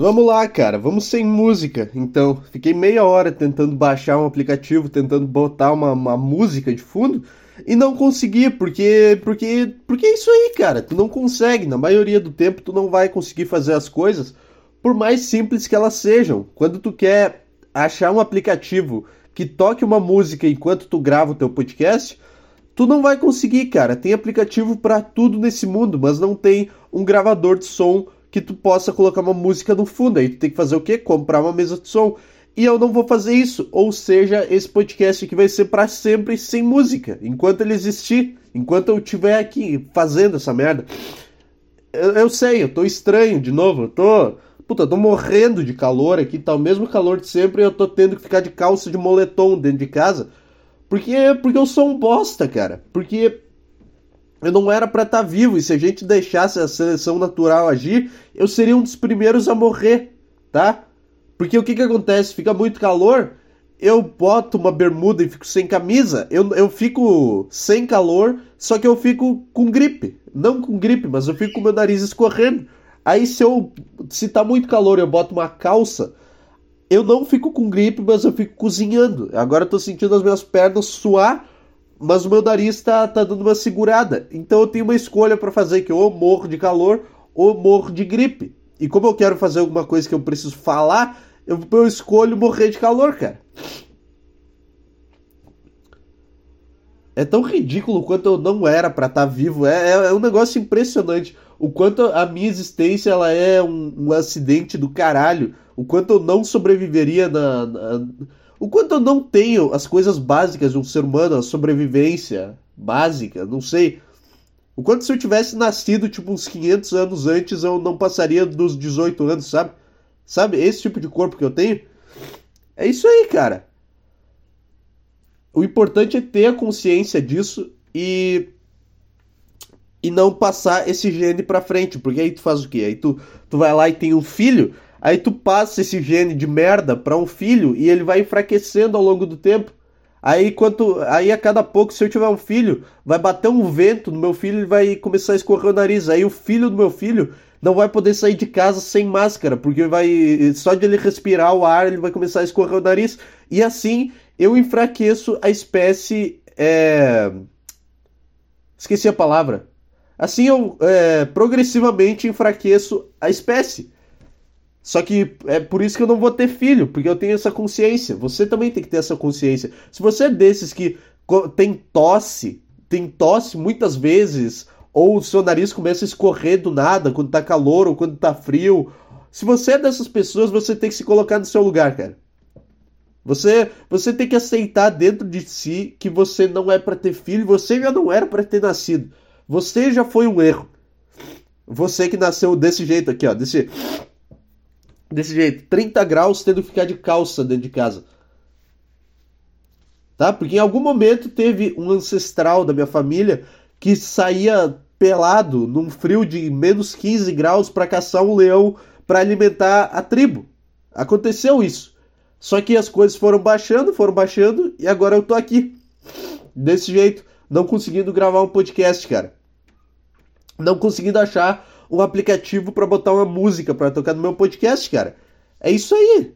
Vamos lá, cara, vamos sem música. Então, fiquei meia hora tentando baixar um aplicativo, tentando botar uma, uma música de fundo e não consegui, porque porque porque é isso aí, cara. Tu não consegue, na maioria do tempo tu não vai conseguir fazer as coisas, por mais simples que elas sejam. Quando tu quer achar um aplicativo que toque uma música enquanto tu grava o teu podcast, tu não vai conseguir, cara. Tem aplicativo para tudo nesse mundo, mas não tem um gravador de som que tu possa colocar uma música no fundo. Aí tu tem que fazer o quê? Comprar uma mesa de som. E eu não vou fazer isso. Ou seja, esse podcast aqui vai ser para sempre sem música. Enquanto ele existir. Enquanto eu estiver aqui fazendo essa merda. Eu, eu, sei, eu tô estranho de novo. Eu tô. Puta, eu tô morrendo de calor aqui. Tá o mesmo calor de sempre. E eu tô tendo que ficar de calça de moletom dentro de casa. Porque, porque eu sou um bosta, cara. Porque eu não era para estar tá vivo e se a gente deixasse a seleção natural agir, eu seria um dos primeiros a morrer, tá? Porque o que que acontece? Fica muito calor, eu boto uma bermuda e fico sem camisa, eu, eu fico sem calor, só que eu fico com gripe. Não com gripe, mas eu fico com meu nariz escorrendo. Aí se eu se tá muito calor, eu boto uma calça, eu não fico com gripe, mas eu fico cozinhando. Agora eu tô sentindo as minhas pernas suar mas o meu nariz tá, tá dando uma segurada. Então eu tenho uma escolha para fazer que ou morro de calor ou morro de gripe. E como eu quero fazer alguma coisa que eu preciso falar, eu, eu escolho morrer de calor, cara. É tão ridículo quanto eu não era para estar tá vivo. É, é, é, um negócio impressionante. O quanto a minha existência ela é um, um acidente do caralho. O quanto eu não sobreviveria na, na o quanto eu não tenho as coisas básicas de um ser humano, a sobrevivência básica, não sei. O quanto se eu tivesse nascido tipo uns 500 anos antes, eu não passaria dos 18 anos, sabe? Sabe? Esse tipo de corpo que eu tenho. É isso aí, cara. O importante é ter a consciência disso e e não passar esse gene para frente, porque aí tu faz o quê? Aí tu, tu vai lá e tem um filho, Aí tu passa esse gene de merda para um filho e ele vai enfraquecendo ao longo do tempo. Aí quanto, aí a cada pouco, se eu tiver um filho, vai bater um vento no meu filho e vai começar a escorrer o nariz. Aí o filho do meu filho não vai poder sair de casa sem máscara, porque vai só de ele respirar o ar ele vai começar a escorrer o nariz. E assim eu enfraqueço a espécie. É... Esqueci a palavra. Assim eu é, progressivamente enfraqueço a espécie. Só que é por isso que eu não vou ter filho, porque eu tenho essa consciência. Você também tem que ter essa consciência. Se você é desses que tem tosse, tem tosse muitas vezes, ou o seu nariz começa a escorrer do nada quando tá calor ou quando tá frio. Se você é dessas pessoas, você tem que se colocar no seu lugar, cara. Você, você tem que aceitar dentro de si que você não é para ter filho, você já não era para ter nascido. Você já foi um erro. Você que nasceu desse jeito aqui, ó, desse desse jeito, 30 graus tendo que ficar de calça dentro de casa. Tá? Porque em algum momento teve um ancestral da minha família que saía pelado num frio de menos 15 graus para caçar um leão para alimentar a tribo. Aconteceu isso. Só que as coisas foram baixando, foram baixando e agora eu tô aqui. Desse jeito, não conseguindo gravar um podcast, cara. Não conseguindo achar um aplicativo para botar uma música para tocar no meu podcast, cara. É isso aí.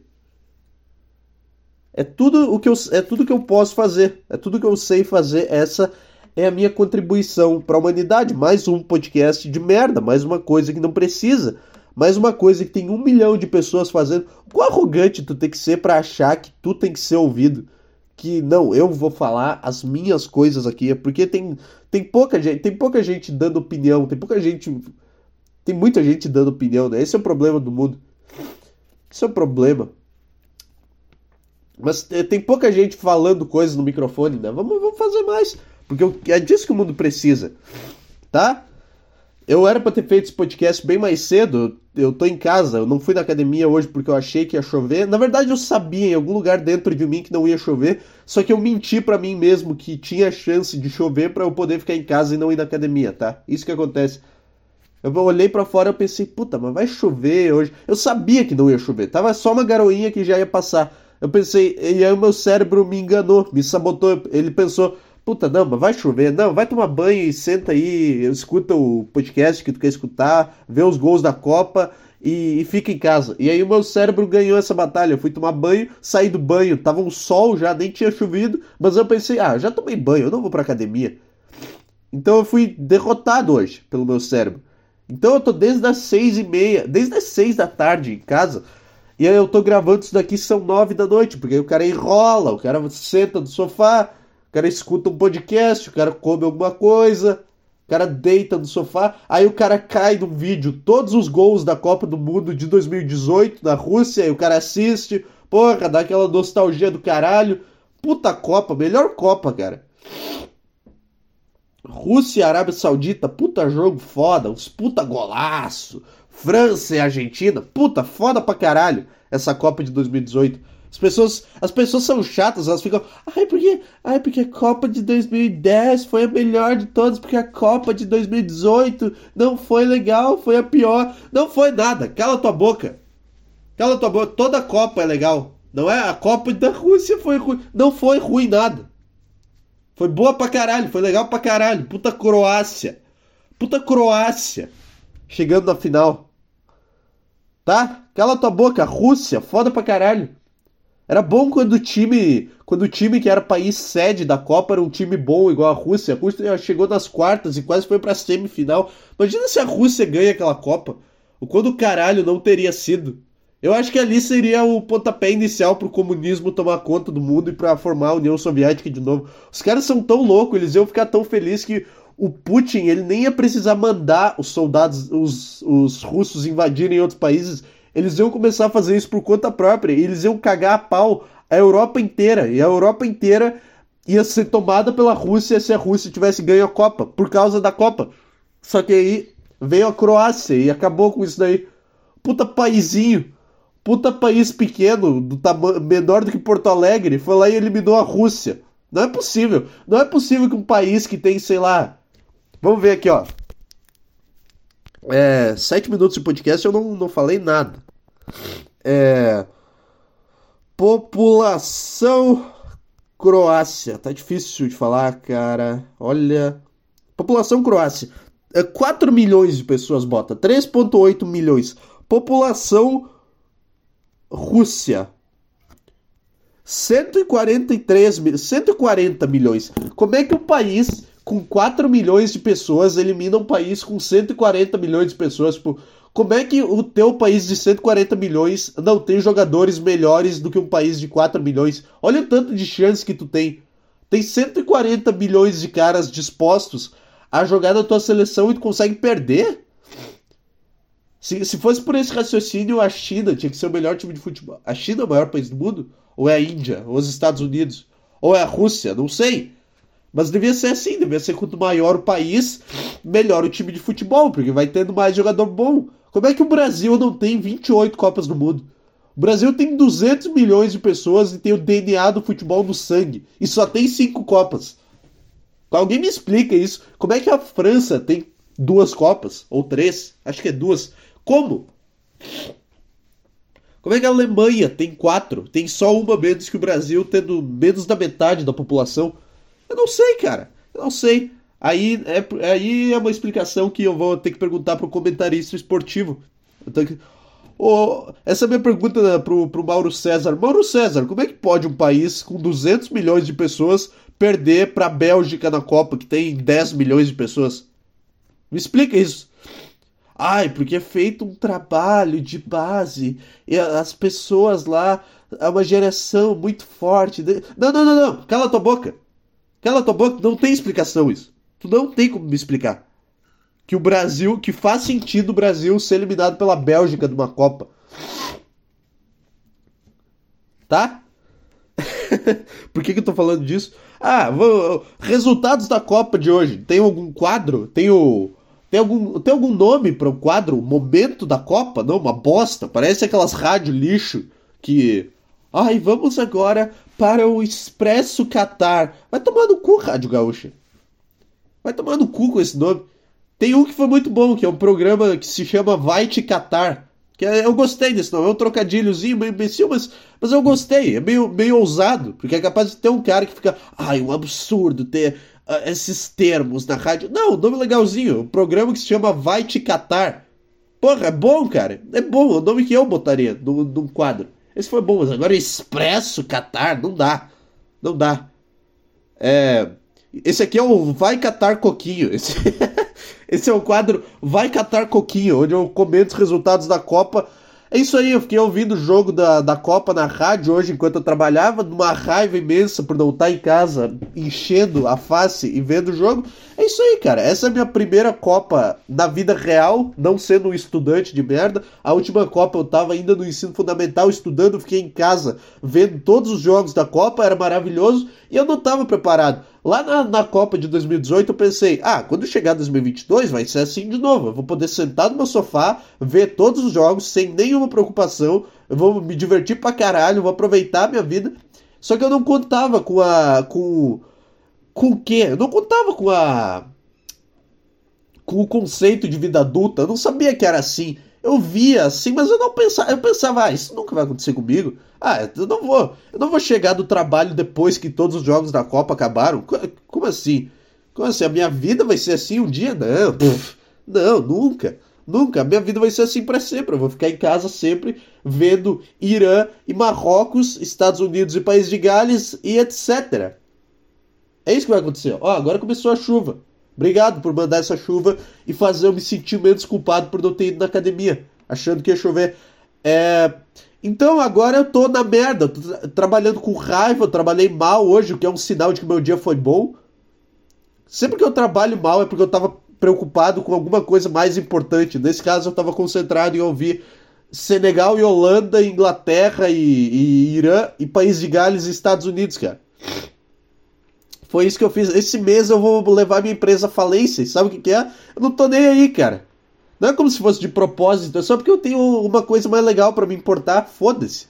É tudo o que eu é tudo que eu posso fazer, é tudo que eu sei fazer. Essa é a minha contribuição para a humanidade. Mais um podcast de merda, mais uma coisa que não precisa, mais uma coisa que tem um milhão de pessoas fazendo. Quão arrogante tu tem que ser para achar que tu tem que ser ouvido? Que não, eu vou falar as minhas coisas aqui, porque tem, tem pouca gente, tem pouca gente dando opinião, tem pouca gente tem muita gente dando opinião, né? Esse é o problema do mundo. Esse é o problema. Mas é, tem pouca gente falando coisas no microfone, né? Vamos, vamos fazer mais. Porque é disso que o mundo precisa. Tá? Eu era para ter feito esse podcast bem mais cedo. Eu tô em casa, eu não fui na academia hoje porque eu achei que ia chover. Na verdade, eu sabia em algum lugar dentro de mim que não ia chover, só que eu menti para mim mesmo que tinha chance de chover para eu poder ficar em casa e não ir na academia, tá? Isso que acontece. Eu olhei para fora e pensei, puta, mas vai chover hoje. Eu sabia que não ia chover, tava só uma garoinha que já ia passar. Eu pensei, e aí o meu cérebro me enganou, me sabotou. Ele pensou, puta, não, mas vai chover. Não, vai tomar banho e senta aí, escuta o podcast que tu quer escutar, vê os gols da Copa e, e, fica em casa. E aí o meu cérebro ganhou essa batalha. Eu fui tomar banho, saí do banho, tava um sol já, nem tinha chovido, mas eu pensei, ah, já tomei banho, eu não vou pra academia. Então eu fui derrotado hoje pelo meu cérebro. Então eu tô desde as seis e meia, desde as seis da tarde em casa. E aí eu tô gravando isso daqui, são nove da noite, porque o cara enrola, o cara senta no sofá, o cara escuta um podcast, o cara come alguma coisa, o cara deita no sofá, aí o cara cai no vídeo, todos os gols da Copa do Mundo de 2018 na Rússia, aí o cara assiste, porra, dá aquela nostalgia do caralho. Puta Copa, melhor Copa, cara. Rússia e Arábia Saudita, puta jogo foda, uns puta golaço. França e Argentina, puta foda pra caralho essa Copa de 2018. As pessoas, as pessoas são chatas, elas ficam, ai porque, ai porque a Copa de 2010 foi a melhor de todas, porque a Copa de 2018 não foi legal, foi a pior. Não foi nada. Cala tua boca. Cala tua boca. Toda Copa é legal. Não é? A Copa da Rússia foi ruim. Não foi ruim nada. Foi boa pra caralho, foi legal pra caralho. Puta Croácia. Puta Croácia. Chegando na final. Tá? Cala tua boca. Rússia, foda pra caralho. Era bom quando o time, quando o time que era país sede da Copa era um time bom igual a Rússia. A Rússia chegou nas quartas e quase foi pra semifinal. Imagina se a Rússia ganha aquela Copa. O quando caralho não teria sido. Eu acho que ali seria o pontapé inicial para o comunismo tomar conta do mundo e para formar a União Soviética de novo. Os caras são tão loucos, eles iam ficar tão felizes que o Putin ele nem ia precisar mandar os soldados, os, os russos invadirem outros países. Eles iam começar a fazer isso por conta própria. E eles iam cagar a pau a Europa inteira. E a Europa inteira ia ser tomada pela Rússia se a Rússia tivesse ganho a Copa, por causa da Copa. Só que aí veio a Croácia e acabou com isso daí. Puta paizinho puta país pequeno, do menor do que Porto Alegre, foi lá e eliminou a Rússia. Não é possível. Não é possível que um país que tem, sei lá. Vamos ver aqui, ó. É, sete minutos de podcast eu não, não falei nada. É, população Croácia. Tá difícil de falar, cara. Olha. População Croácia. É 4 milhões de pessoas bota. 3,8 milhões. População Rússia. 143 140 milhões. Como é que um país com 4 milhões de pessoas elimina um país com 140 milhões de pessoas? Tipo, como é que o teu país de 140 milhões não tem jogadores melhores do que um país de 4 milhões? Olha o tanto de chance que tu tem. Tem 140 milhões de caras dispostos a jogar na tua seleção e tu consegue perder? Se, se fosse por esse raciocínio, a China tinha que ser o melhor time de futebol. A China é o maior país do mundo? Ou é a Índia? Ou os Estados Unidos? Ou é a Rússia? Não sei. Mas devia ser assim, devia ser quanto maior o país, melhor o time de futebol, porque vai tendo mais jogador bom. Como é que o Brasil não tem 28 Copas do Mundo? O Brasil tem 200 milhões de pessoas e tem o DNA do futebol no sangue. E só tem 5 Copas. Alguém me explica isso. Como é que a França tem duas Copas? Ou três? Acho que é duas. Como? Como é que a Alemanha tem quatro? Tem só uma menos que o Brasil, tendo menos da metade da população? Eu não sei, cara. Eu não sei. Aí é, aí é uma explicação que eu vou ter que perguntar para o comentarista esportivo. Que... Oh, essa é a minha pergunta né, pro, pro Mauro César. Mauro César, como é que pode um país com 200 milhões de pessoas perder para a Bélgica na Copa, que tem 10 milhões de pessoas? Me explica isso. Ai, porque é feito um trabalho de base e as pessoas lá, é uma geração muito forte. Não, não, não, não. Cala tua boca. Cala tua boca. Não tem explicação isso. Tu não tem como me explicar. Que o Brasil, que faz sentido o Brasil ser eliminado pela Bélgica de uma Copa. Tá? Por que, que eu tô falando disso? Ah, vou, resultados da Copa de hoje. Tem algum quadro? Tem o tem algum, tem algum nome para o quadro Momento da Copa? Não, uma bosta. Parece aquelas rádio lixo que. Ai, vamos agora para o Expresso Qatar. Vai tomar no cu, Rádio Gaúcha. Vai tomar no cu com esse nome. Tem um que foi muito bom, que é um programa que se chama Vai Te Catar. Que é, eu gostei desse nome. É um trocadilhozinho meio imbecil, mas, mas eu gostei. É meio, meio ousado, porque é capaz de ter um cara que fica. Ai, um absurdo ter esses termos na rádio. Não, nome legalzinho. Um programa que se chama Vai Te Catar. Porra, é bom, cara. É bom. É o nome que eu botaria num quadro. Esse foi bom, mas agora Expresso Catar, não dá. Não dá. É. Esse aqui é o Vai Catar Coquinho. Esse, esse é o quadro Vai Catar Coquinho, onde eu comento os resultados da Copa é isso aí, eu fiquei ouvindo o jogo da, da Copa na rádio hoje enquanto eu trabalhava, numa raiva imensa por não estar em casa, enchendo a face e vendo o jogo. É isso aí, cara. Essa é a minha primeira Copa da vida real, não sendo um estudante de merda. A última Copa eu tava ainda no ensino fundamental estudando, fiquei em casa vendo todos os jogos da Copa, era maravilhoso e eu não tava preparado. Lá na, na Copa de 2018 eu pensei, ah, quando chegar 2022 vai ser assim de novo. Eu vou poder sentar no meu sofá, ver todos os jogos sem nenhuma preocupação. Eu vou me divertir pra caralho, vou aproveitar a minha vida. Só que eu não contava com a. com. Com o quê? Eu não contava com a. com o conceito de vida adulta. Eu não sabia que era assim. Eu via assim, mas eu não pensava. Eu pensava, ah, isso nunca vai acontecer comigo. Ah, eu não vou. Eu não vou chegar do trabalho depois que todos os jogos da Copa acabaram. Como assim? Como assim? A minha vida vai ser assim um dia? Não. Não, nunca. Nunca. A minha vida vai ser assim para sempre. Eu vou ficar em casa sempre vendo Irã e Marrocos, Estados Unidos e País de Gales e etc. É isso que vai acontecer. Ó, agora começou a chuva. Obrigado por mandar essa chuva e fazer eu me sentir menos culpado por não ter ido na academia, achando que ia chover. É... Então agora eu tô na merda, tô tra trabalhando com raiva, eu trabalhei mal hoje, o que é um sinal de que meu dia foi bom. Sempre que eu trabalho mal é porque eu tava preocupado com alguma coisa mais importante. Nesse caso eu tava concentrado em ouvir Senegal e Holanda, Inglaterra e, e Irã e País de Gales e Estados Unidos, cara. Foi isso que eu fiz. Esse mês eu vou levar minha empresa à falência. Sabe o que, que é? Eu não tô nem aí, cara. Não é como se fosse de propósito, é só porque eu tenho uma coisa mais legal para me importar. Foda-se.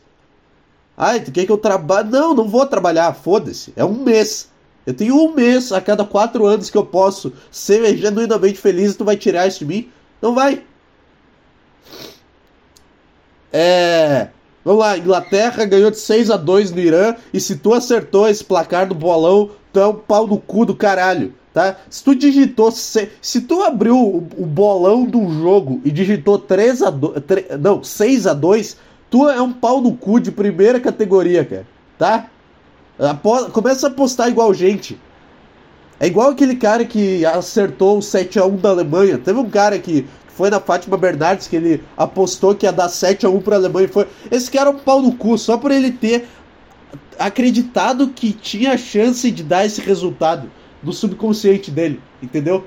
Ai, tu quer que eu trabalhe? Não, não vou trabalhar, foda-se. É um mês. Eu tenho um mês a cada quatro anos que eu posso ser genuinamente feliz e tu vai tirar isso de mim? Não vai. É. Vamos lá, Inglaterra ganhou de 6 a 2 no Irã e se tu acertou esse placar do bolão, tu é um pau no cu do caralho, tá? Se tu digitou, se, se tu abriu o, o, bolão do jogo e digitou 3 a 2, 3, não, 6 a 2, tu é um pau no cu de primeira categoria, cara, tá? Apo, começa a apostar igual gente. É igual aquele cara que acertou o 7 a 1 da Alemanha. Teve um cara que foi na Fátima Bernardes que ele apostou que ia dar 7 a 1 para a Alemanha. Foi... Esse cara é um pau no cu, só por ele ter acreditado que tinha chance de dar esse resultado no subconsciente dele, entendeu?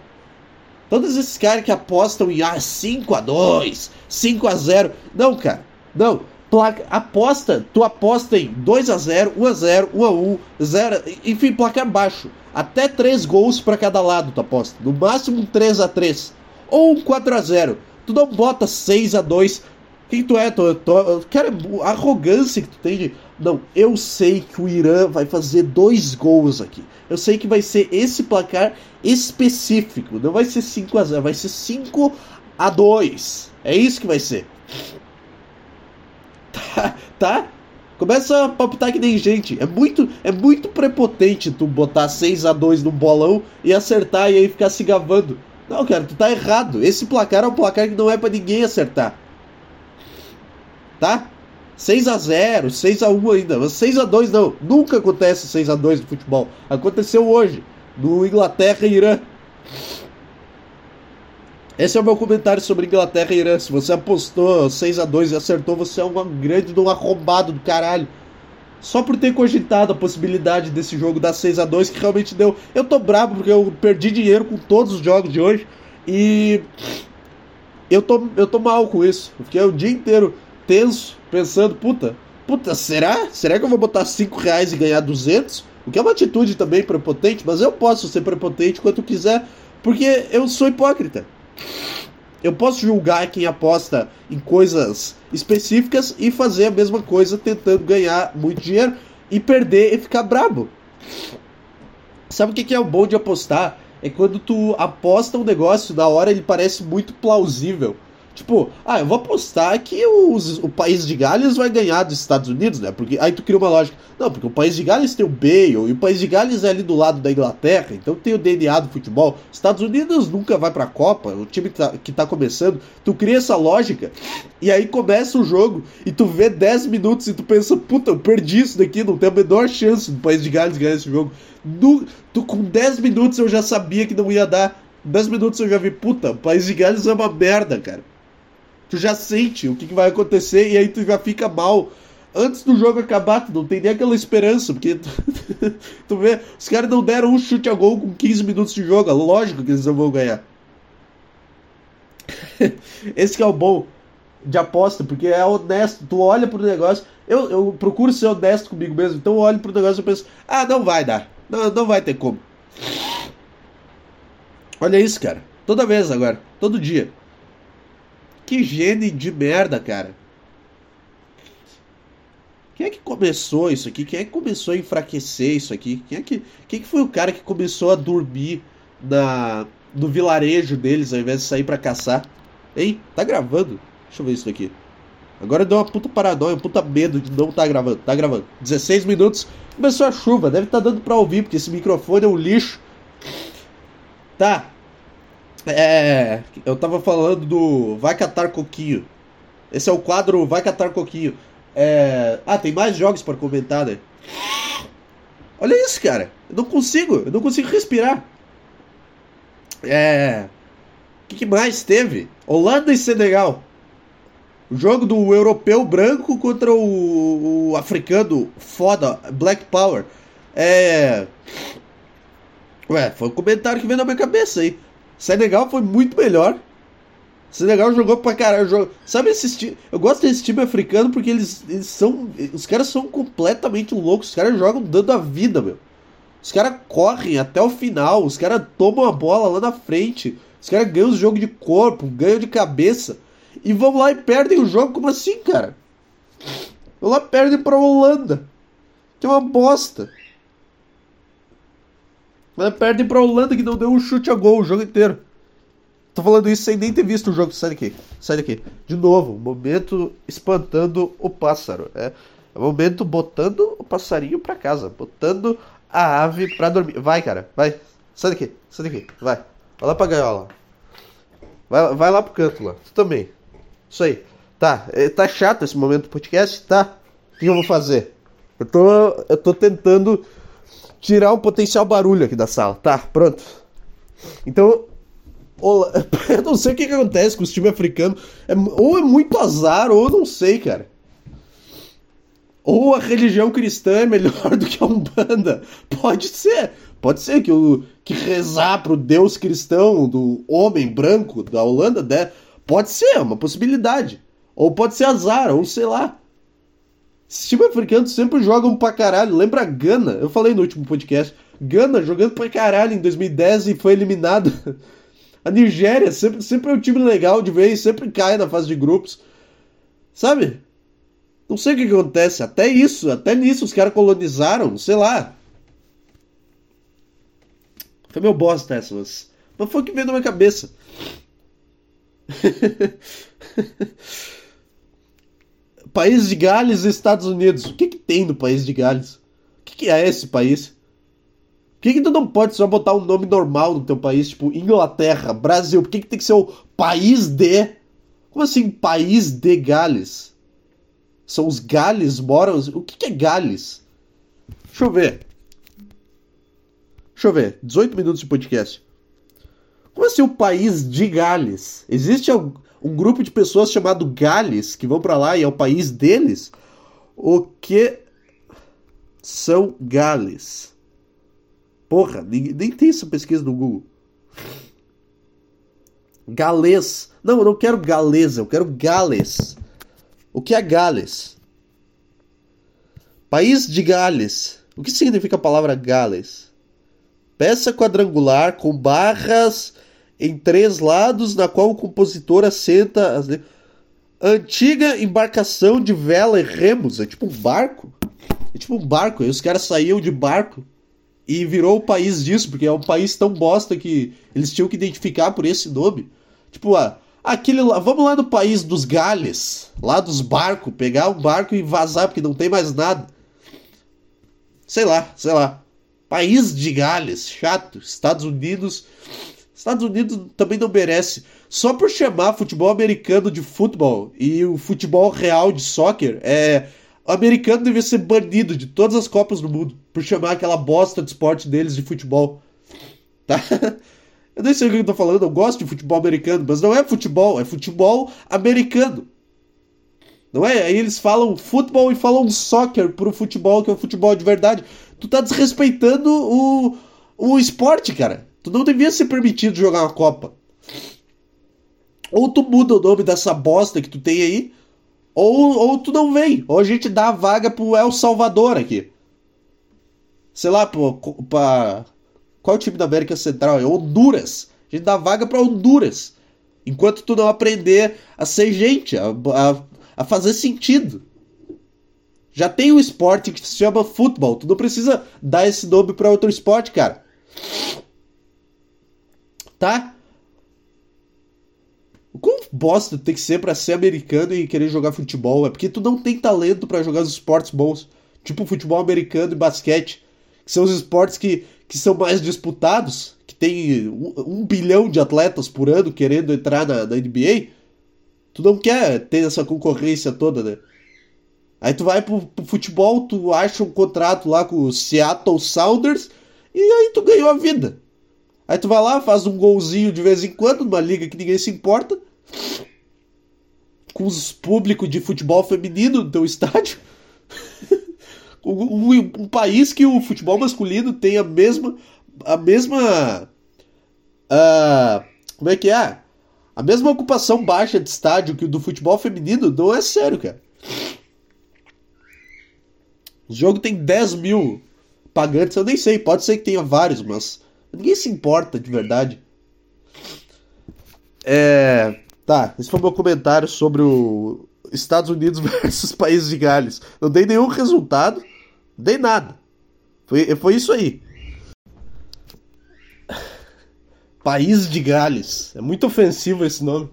Todos esses caras que apostam em ah, 5 a 2 5 a 0 Não, cara, não. Placa, aposta, tu aposta em 2 a 0 1 a 0 1 a 1 0 enfim, placar baixo. Até 3 gols para cada lado tu aposta. No máximo um 3 a 3 ou um 4 a 0 Tu não bota 6 a 2 Quem tu é? Tu, tu, cara, a arrogância que tu tem de. Não, eu sei que o Irã vai fazer dois gols aqui. Eu sei que vai ser esse placar específico. Não vai ser 5 a 0 vai ser 5 a 2 É isso que vai ser. Tá? tá? Começa a palpitar que nem gente. É muito, é muito prepotente tu botar 6 a 2 no bolão e acertar e aí ficar se gavando. Não, cara, tu tá errado. Esse placar é um placar que não é para ninguém acertar. Tá? 6 a 0 6 a 1 ainda. Mas 6 a 2 não. Nunca acontece 6 a 2 no futebol. Aconteceu hoje. No Inglaterra e Irã. Esse é o meu comentário sobre Inglaterra e Irã. Se você apostou 6 a 2 e acertou, você é um grande de um arrombado do caralho só por ter cogitado a possibilidade desse jogo dar 6 a 2 que realmente deu. Eu tô bravo porque eu perdi dinheiro com todos os jogos de hoje e eu tô, eu tô mal com isso. Eu fiquei o dia inteiro tenso, pensando, puta, puta, será? Será que eu vou botar 5 reais e ganhar 200? O que é uma atitude também prepotente, mas eu posso ser prepotente quanto quiser, porque eu sou hipócrita. Eu posso julgar quem aposta em coisas específicas e fazer a mesma coisa tentando ganhar muito dinheiro e perder e ficar brabo. Sabe o que é o bom de apostar? É quando tu aposta um negócio, na hora ele parece muito plausível. Tipo, ah, eu vou apostar que os, o país de Gales vai ganhar dos Estados Unidos, né? Porque aí tu cria uma lógica. Não, porque o país de Gales tem o Bale, e o país de Gales é ali do lado da Inglaterra, então tem o DNA do futebol. Estados Unidos nunca vai pra Copa, o time que tá, que tá começando. Tu cria essa lógica, e aí começa o jogo, e tu vê 10 minutos e tu pensa, puta, eu perdi isso daqui, não tem a menor chance do país de Gales ganhar esse jogo. No, tu, com 10 minutos eu já sabia que não ia dar. 10 minutos eu já vi, puta, o país de Gales é uma merda, cara. Tu já sente o que, que vai acontecer e aí tu já fica mal. Antes do jogo acabar, tu não tem nem aquela esperança, porque tu, tu vê, os caras não deram um chute a gol com 15 minutos de jogo, lógico que eles não vão ganhar. Esse é o bom de aposta, porque é honesto, tu olha pro negócio, eu, eu procuro ser honesto comigo mesmo, então eu olho pro negócio e penso, ah, não vai dar, não, não vai ter como. Olha isso, cara, toda vez agora, todo dia. Que gene de merda, cara. Quem é que começou isso aqui? Quem é que começou a enfraquecer isso aqui? Quem é que, quem é que foi o cara que começou a dormir na, no vilarejo deles ao invés de sair para caçar? Hein? Tá gravando? Deixa eu ver isso daqui. Agora deu uma puta paranoia, um puta medo de não tá gravando. Tá gravando. 16 minutos. Começou a chuva. Deve estar tá dando pra ouvir, porque esse microfone é um lixo. Tá. É, eu tava falando do Vai Catar Coquinho. Esse é o quadro Vai Catar Coquinho. É, ah, tem mais jogos para comentar, né? Olha isso, cara. Eu não consigo, eu não consigo respirar. É. O que, que, mais teve? Holanda e Senegal. O jogo do europeu branco contra o, o africano foda, Black Power. É. Ué, foi um comentário que veio na minha cabeça aí. Senegal foi muito melhor. Senegal jogou pra caralho. Jogou... Sabe esses times? Eu gosto desse time africano porque eles, eles são. Os caras são completamente loucos. Os caras jogam dando a vida, meu. Os caras correm até o final. Os caras tomam a bola lá na frente. Os caras ganham o jogo de corpo, ganham de cabeça. E vão lá e perdem o jogo. Como assim, cara? Vão lá e perdem pra Holanda. Que é uma bosta. Mas perdem pra Holanda que não deu um chute a gol o jogo inteiro. Tô falando isso sem nem ter visto o jogo. Sai daqui. Sai daqui. De novo, momento espantando o pássaro. É, é momento botando o passarinho pra casa. Botando a ave pra dormir. Vai, cara. Vai. Sai daqui. Sai daqui. Vai. Vai lá pra gaiola. Vai, vai lá pro canto lá. Tu também. Isso aí. Tá. É, tá chato esse momento do podcast? Tá. O que eu vou fazer? Eu tô, eu tô tentando tirar o potencial barulho aqui da sala. Tá, pronto. Então, eu não sei o que, que acontece com os times africanos. É, ou é muito azar, ou eu não sei, cara. Ou a religião cristã é melhor do que a Umbanda. Pode ser. Pode ser que, o, que rezar pro Deus cristão do homem branco da Holanda, né? pode ser, é uma possibilidade. Ou pode ser azar, ou sei lá. Esses times africanos sempre jogam pra caralho. Lembra a Gana? Eu falei no último podcast. Gana jogando pra caralho em 2010 e foi eliminado. A Nigéria sempre, sempre é um time legal de ver e sempre cai na fase de grupos. Sabe? Não sei o que acontece. Até isso, até nisso os caras colonizaram, sei lá. Foi meu bosta essa, mas, mas foi o que veio na minha cabeça. País de Gales e Estados Unidos. O que, que tem no País de Gales? O que, que é esse país? Por que, que tu não pode só botar um nome normal no teu país, tipo Inglaterra, Brasil? Por que, que tem que ser o país de. Como assim, país de Gales? São os Gales moram. O que, que é Gales? Deixa eu ver. Deixa eu ver. 18 minutos de podcast. Como assim o país de Gales? Existe algum um grupo de pessoas chamado Gales que vão para lá e é o país deles. O que são Gales? Porra, nem, nem tem essa pesquisa no Google. Galês. Não, eu não quero galesa, eu quero Gales. O que é Gales? País de Gales. O que significa a palavra Gales? Peça quadrangular com barras em três lados, na qual o compositor assenta as antiga embarcação de vela e remos, é tipo um barco. É tipo um barco, e os caras saíam de barco e virou o país disso, porque é um país tão bosta que eles tinham que identificar por esse nome. Tipo, ah, Aquele lá, vamos lá no país dos Gales, lá dos barcos, pegar um barco e vazar porque não tem mais nada. Sei lá, sei lá. País de Gales, chato. Estados Unidos. Estados Unidos também não merece. Só por chamar futebol americano de futebol e o futebol real de soccer, é. O americano devia ser banido de todas as Copas do Mundo por chamar aquela bosta de esporte deles de futebol. Tá? Eu nem sei o que eu tô falando, eu gosto de futebol americano, mas não é futebol, é futebol americano. Não é? Aí eles falam futebol e falam soccer pro futebol, que é o futebol de verdade. Tu tá desrespeitando o, o esporte, cara. Tu não devia ser permitido jogar uma Copa. Ou tu muda o nome dessa bosta que tu tem aí, ou, ou tu não vem. Ou a gente dá a vaga pro El Salvador aqui. Sei lá, pô, pra. Qual é o time da América Central? É Honduras. A gente dá vaga pra Honduras. Enquanto tu não aprender a ser gente, a, a, a fazer sentido. Já tem um esporte que se chama futebol. Tu não precisa dar esse nome para outro esporte, cara. Tá? O quão bosta tem que ser para ser americano e querer jogar futebol? É porque tu não tem talento para jogar os esportes bons. Tipo futebol americano e basquete. Que são os esportes que, que são mais disputados. Que tem um, um bilhão de atletas por ano querendo entrar na, na NBA. Tu não quer ter essa concorrência toda, né? Aí tu vai pro, pro, futebol, tu acha um contrato lá com o Seattle Sounders e aí tu ganhou a vida. Aí tu vai lá, faz um golzinho de vez em quando, numa liga que ninguém se importa, com os públicos de futebol feminino no teu estádio. um, um, um, país que o futebol masculino tem a mesma. a mesma. Uh, como é que é? A mesma ocupação baixa de estádio que o do futebol feminino não é sério, cara. O jogo tem 10 mil pagantes, eu nem sei, pode ser que tenha vários, mas ninguém se importa de verdade. É. Tá, esse foi o meu comentário sobre o Estados Unidos versus Países de Gales. Não dei nenhum resultado, não dei nada. Foi, foi isso aí. País de Gales. É muito ofensivo esse nome.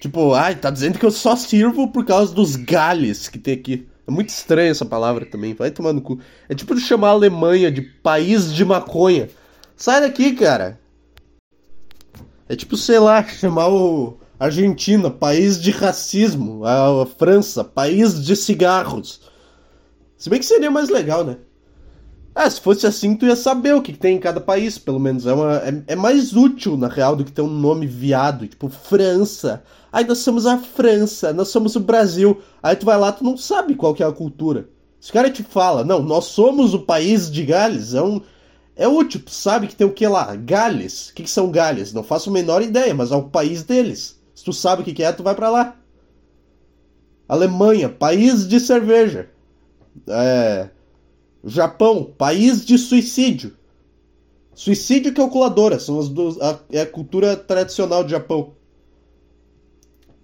Tipo, ai, tá dizendo que eu só sirvo por causa dos Gales que tem aqui. É muito estranha essa palavra também, vai tomar no cu. É tipo chamar a Alemanha de país de maconha. Sai daqui, cara. É tipo, sei lá, chamar o Argentina país de racismo, a França país de cigarros. Se bem que seria mais legal, né? Ah, se fosse assim, tu ia saber o que tem em cada país, pelo menos. É, uma, é, é, mais útil, na real, do que ter um nome viado, tipo França. Aí nós somos a França, nós somos o Brasil. Aí tu vai lá, tu não sabe qual que é a cultura. Se o cara te fala, não, nós somos o país de Gales, é um. É útil, tu sabe que tem o que lá? Gales. O que, que são Gales? Não faço a menor ideia, mas é o país deles. Se tu sabe o que, que é, tu vai para lá. Alemanha, país de cerveja. É. Japão, país de suicídio. Suicídio e calculadora são as duas, a, é a cultura tradicional do Japão.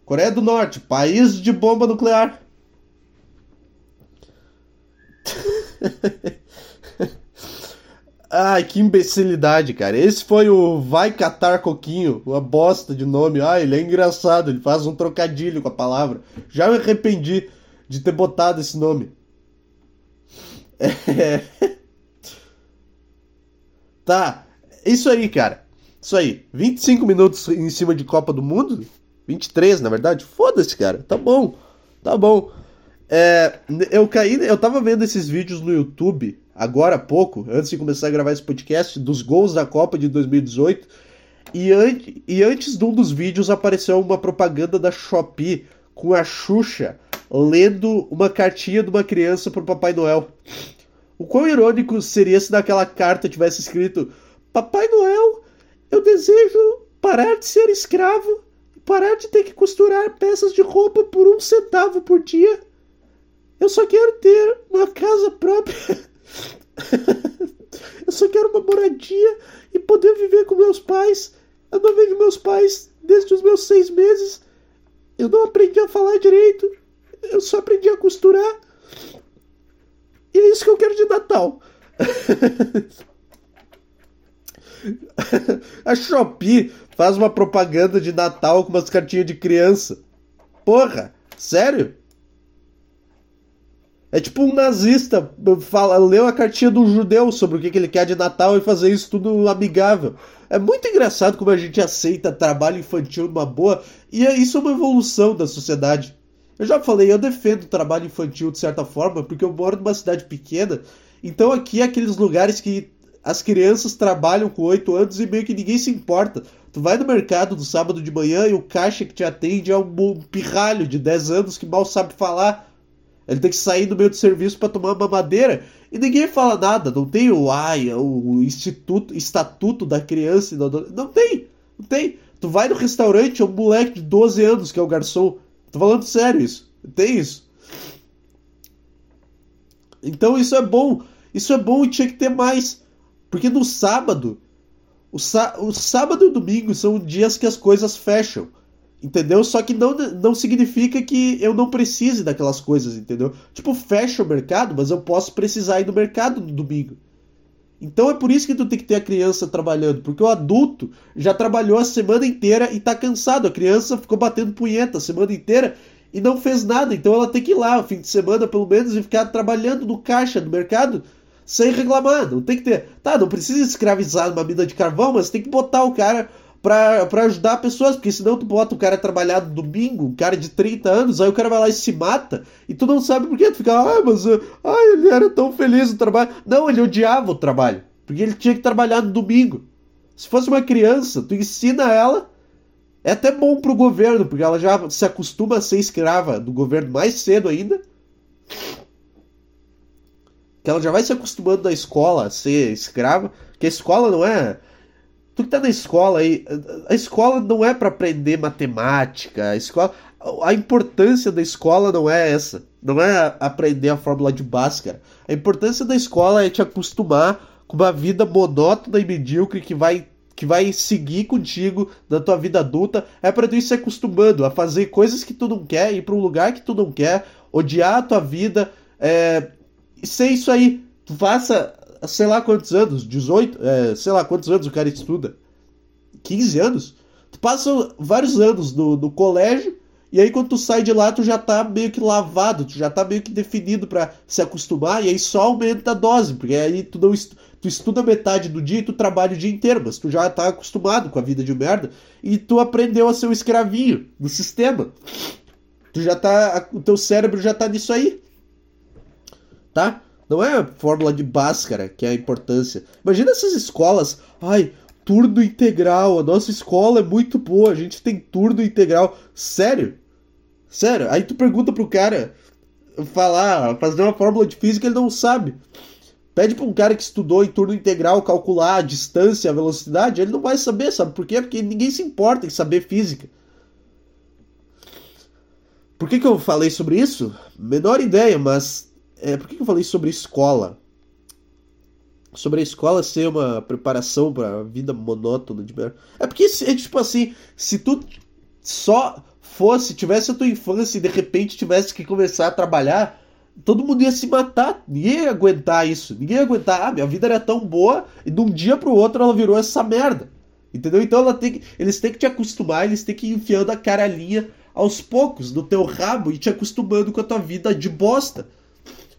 Coreia do Norte, país de bomba nuclear. Ai, que imbecilidade, cara. Esse foi o Vai Catar Coquinho, uma bosta de nome. Ah, ele é engraçado, ele faz um trocadilho com a palavra. Já me arrependi de ter botado esse nome. É... Tá, isso aí, cara. Isso aí. 25 minutos em cima de Copa do Mundo? 23, na verdade? Foda-se, cara. Tá bom. Tá bom. É, eu caí, eu tava vendo esses vídeos no YouTube agora há pouco, antes de começar a gravar esse podcast, dos gols da Copa de 2018. E, an e antes de um dos vídeos apareceu uma propaganda da Shopee com a Xuxa lendo uma cartinha de uma criança pro Papai Noel. O quão irônico seria se naquela carta tivesse escrito: Papai Noel, eu desejo parar de ser escravo e parar de ter que costurar peças de roupa por um centavo por dia. Eu só quero ter uma casa própria. eu só quero uma moradia e poder viver com meus pais. Eu não vejo meus pais desde os meus seis meses. Eu não aprendi a falar direito. Eu só aprendi a costurar. E é isso que eu quero de Natal. a Shopee faz uma propaganda de Natal com umas cartinhas de criança. Porra, sério? É tipo um nazista fala, leu a cartinha do judeu sobre o que, que ele quer de Natal e fazer isso tudo amigável. É muito engraçado como a gente aceita trabalho infantil numa boa, e é, isso é uma evolução da sociedade. Eu já falei, eu defendo o trabalho infantil de certa forma, porque eu moro numa cidade pequena, então aqui é aqueles lugares que as crianças trabalham com 8 anos e meio que ninguém se importa. Tu vai no mercado no sábado de manhã e o caixa que te atende é um pirralho de 10 anos que mal sabe falar. Ele tem que sair do meio do serviço para tomar uma madeira e ninguém fala nada. Não tem o AI, o instituto, estatuto da criança. Não, não tem, não tem. Tu vai no restaurante, é um moleque de 12 anos que é o garçom. Tô falando sério isso. Tem isso. Então isso é bom. Isso é bom e tinha que ter mais. Porque no sábado, o, o sábado e o domingo são dias que as coisas fecham. Entendeu? Só que não, não significa que eu não precise daquelas coisas, entendeu? Tipo, fecha o mercado, mas eu posso precisar ir no mercado no domingo. Então é por isso que tu tem que ter a criança trabalhando, porque o adulto já trabalhou a semana inteira e tá cansado. A criança ficou batendo punheta a semana inteira e não fez nada. Então ela tem que ir lá, fim de semana pelo menos, e ficar trabalhando no caixa do mercado sem reclamar. Não tem que ter. Tá, não precisa escravizar uma mina de carvão, mas tem que botar o cara pra, pra ajudar pessoas, porque senão tu bota o cara trabalhar no domingo, um cara de 30 anos, aí o cara vai lá e se mata, e tu não sabe por quê. Tu fica, ah, mas ah, ele era tão feliz no trabalho. Não, ele odiava o trabalho, porque ele tinha que trabalhar no domingo. Se fosse uma criança, tu ensina ela. É até bom pro governo, porque ela já se acostuma a ser escrava do governo mais cedo ainda que ela já vai se acostumando na escola a ser escrava, que a escola não é. Tu que tá na escola aí, a escola não é para aprender matemática, a escola. A importância da escola não é essa. Não é aprender a fórmula de Bhaskara. A importância da escola é te acostumar com uma vida monótona e medíocre que vai que vai seguir contigo na tua vida adulta é para tu ir se acostumando a fazer coisas que tu não quer, ir para um lugar que tu não quer, odiar a tua vida, é, ser isso aí. Tu faça, sei lá quantos anos, 18, é, sei lá quantos anos o cara estuda. 15 anos? Tu passa vários anos no, no colégio e aí quando tu sai de lá tu já tá meio que lavado, tu já tá meio que definido para se acostumar e aí só aumenta a dose, porque aí tu não estu tu estuda metade do dia e tu trabalha o dia inteiro, mas tu já tá acostumado com a vida de merda e tu aprendeu a ser um escravinho do sistema. Tu já tá, o teu cérebro já tá nisso aí tá? Não é a fórmula de Bhaskara que é a importância. Imagina essas escolas, ai, turno integral, a nossa escola é muito boa, a gente tem turno integral. Sério? Sério? Aí tu pergunta pro cara falar, fazer uma fórmula de física, ele não sabe. Pede para um cara que estudou em turno integral calcular a distância, a velocidade, ele não vai saber, sabe por quê? Porque ninguém se importa em saber física. Por que, que eu falei sobre isso? Menor ideia, mas é, por que eu falei sobre escola? Sobre a escola ser uma preparação para a vida monótona de merda. É porque é tipo assim, se tu só fosse, tivesse a tua infância e de repente tivesse que começar a trabalhar, todo mundo ia se matar. Ninguém ia aguentar isso. Ninguém ia aguentar. Ah, minha vida era tão boa e de um dia pro outro ela virou essa merda. Entendeu? Então que, eles têm que te acostumar, eles têm que ir enfiando a caralhinha aos poucos no teu rabo e te acostumando com a tua vida de bosta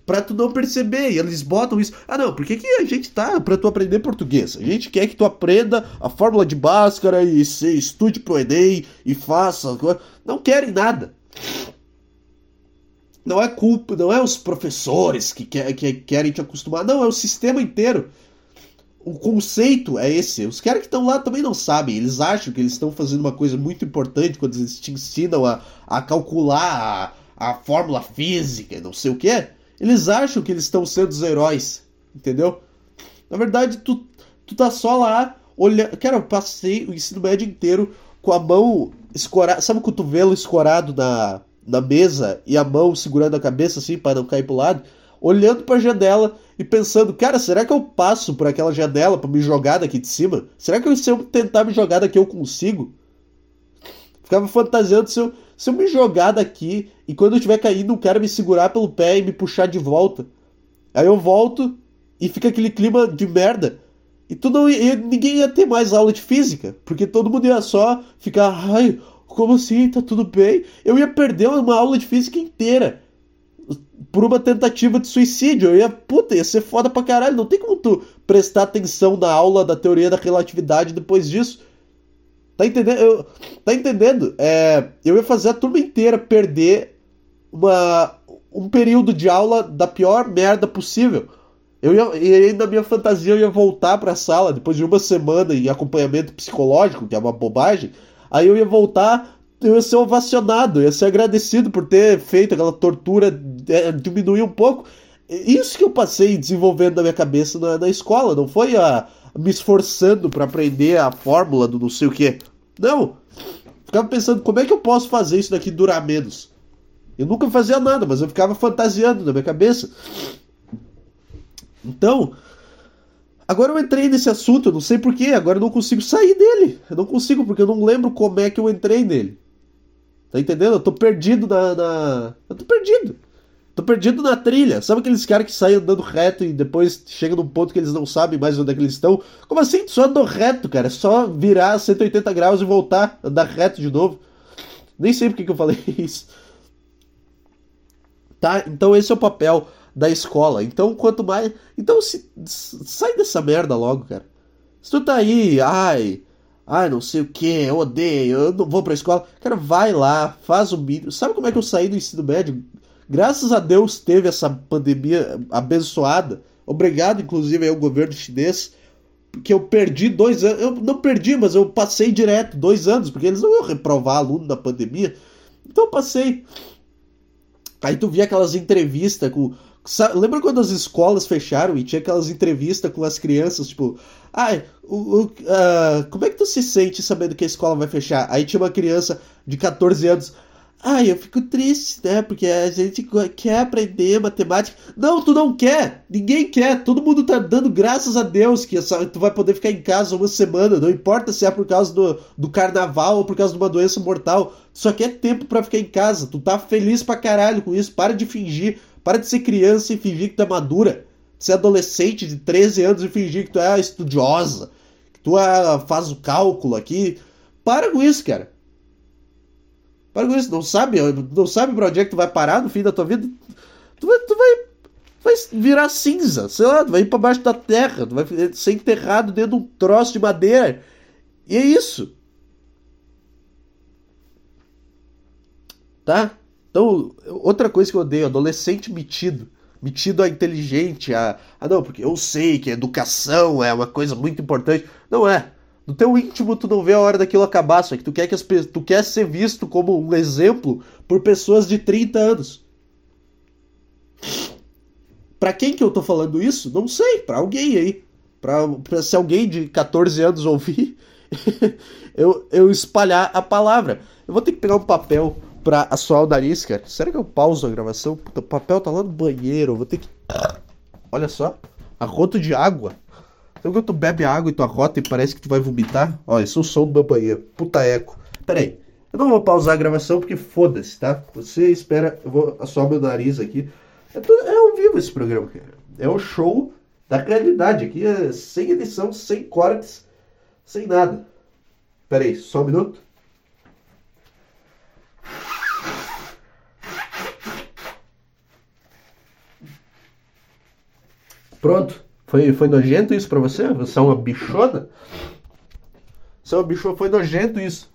pra tu não perceber. E eles botam isso. Ah, não, por que, que a gente tá pra tu aprender português? A gente quer que tu aprenda a fórmula de Bhaskara e se estude pro Enem e faça. Não querem nada. Não é culpa, não é os professores que, quer, que querem te acostumar, não, é o sistema inteiro. O conceito é esse. Os caras que estão lá também não sabem. Eles acham que eles estão fazendo uma coisa muito importante quando eles te ensinam a, a calcular a, a fórmula física e não sei o que. Eles acham que eles estão sendo os heróis, entendeu? Na verdade, tu, tu tá só lá olhando. Cara, eu passei o ensino médio inteiro com a mão escorada. Sabe o cotovelo escorado na, na mesa e a mão segurando a cabeça assim para não cair pro lado? Olhando pra janela e pensando, cara, será que eu passo por aquela janela para me jogar daqui de cima? Será que se eu tentar me jogar daqui eu consigo? Ficava fantasiando se eu, se eu me jogar daqui e quando eu estiver caindo, o cara me segurar pelo pé e me puxar de volta. Aí eu volto e fica aquele clima de merda. E, tu não, ninguém ia ter mais aula de física, porque todo mundo ia só ficar, ai, como assim? Tá tudo bem? Eu ia perder uma aula de física inteira por uma tentativa de suicídio. Eu ia, puta, ia ser foda pra caralho. Não tem como tu prestar atenção na aula da teoria da relatividade depois disso. Tá entendendo? Eu, tá entendendo? É, eu ia fazer a turma inteira perder uma, um período de aula da pior merda possível. Eu ia, e aí, na minha fantasia, eu ia voltar pra sala depois de uma semana em acompanhamento psicológico, que é uma bobagem. Aí eu ia voltar, eu ia ser ovacionado, eu ia ser agradecido por ter feito aquela tortura é, diminuir um pouco. Isso que eu passei desenvolvendo na minha cabeça na, na escola, não foi a, me esforçando para aprender a fórmula do não sei o que. Não. Ficava pensando como é que eu posso fazer isso daqui durar menos. Eu nunca fazia nada, mas eu ficava fantasiando na minha cabeça. Então, agora eu entrei nesse assunto, eu não sei porquê, agora eu não consigo sair dele. Eu não consigo, porque eu não lembro como é que eu entrei nele. Tá entendendo? Eu tô perdido na. na... Eu tô perdido. Tô perdido na trilha. Sabe aqueles caras que saem andando reto e depois chega num ponto que eles não sabem mais onde é que eles estão? Como assim? Só andou reto, cara. É só virar 180 graus e voltar, andar reto de novo. Nem sei porque que eu falei isso. Tá? Então esse é o papel da escola. Então quanto mais. Então se... sai dessa merda logo, cara. Se tu tá aí, ai. Ai, não sei o que, eu odeio, eu não vou pra escola. Cara, vai lá, faz o mínimo. Sabe como é que eu saí do ensino médio? Graças a Deus teve essa pandemia abençoada. Obrigado, inclusive, ao governo chinês, que eu perdi dois anos. Eu não perdi, mas eu passei direto dois anos, porque eles não iam reprovar aluno na pandemia. Então eu passei. Aí tu via aquelas entrevistas com. Lembra quando as escolas fecharam e tinha aquelas entrevistas com as crianças, tipo, ah, uh, uh, como é que tu se sente sabendo que a escola vai fechar? Aí tinha uma criança de 14 anos, Ai, eu fico triste, né? Porque a gente quer aprender matemática. Não, tu não quer. Ninguém quer. Todo mundo tá dando graças a Deus que tu vai poder ficar em casa uma semana. Não importa se é por causa do, do carnaval ou por causa de uma doença mortal. Só quer tempo para ficar em casa. Tu tá feliz pra caralho com isso. Para de fingir. Para de ser criança e fingir que tu é madura. Ser adolescente de 13 anos e fingir que tu é estudiosa. Que tu é, faz o cálculo aqui. Para com isso, cara. Para com isso, não sabe, não sabe pra onde é que tu vai parar no fim da tua vida. Tu vai, tu vai, vai virar cinza, sei lá, tu vai ir pra baixo da terra, tu vai ser enterrado dentro de um troço de madeira. E é isso. Tá? Então, outra coisa que eu odeio, adolescente metido. Metido a inteligente, a. Ah, não, porque eu sei que educação é uma coisa muito importante. Não é. No teu íntimo tu não vê a hora daquilo acabar, só que tu quer, que as, tu quer ser visto como um exemplo por pessoas de 30 anos. Pra quem que eu tô falando isso? Não sei, pra alguém aí. Pra, pra se alguém de 14 anos ouvir, eu, eu espalhar a palavra. Eu vou ter que pegar um papel pra assoar o nariz, cara. Será que eu pauso a gravação? Puta, o papel tá lá no banheiro, eu vou ter que. Olha só, arroto de água. Então quando tu bebe água e tu arrota e parece que tu vai vomitar, ó, esse é o som do meu banheiro. Puta eco. Pera aí. Eu não vou pausar a gravação porque foda-se, tá? Você espera, eu vou assoar meu nariz aqui. É, tudo, é ao vivo esse programa, cara. É o show da realidade. Aqui é sem edição, sem cortes, sem nada. Pera aí, só um minuto. Pronto. Foi, foi nojento isso pra você? Você é uma bichona? Você é uma bichona, foi nojento isso.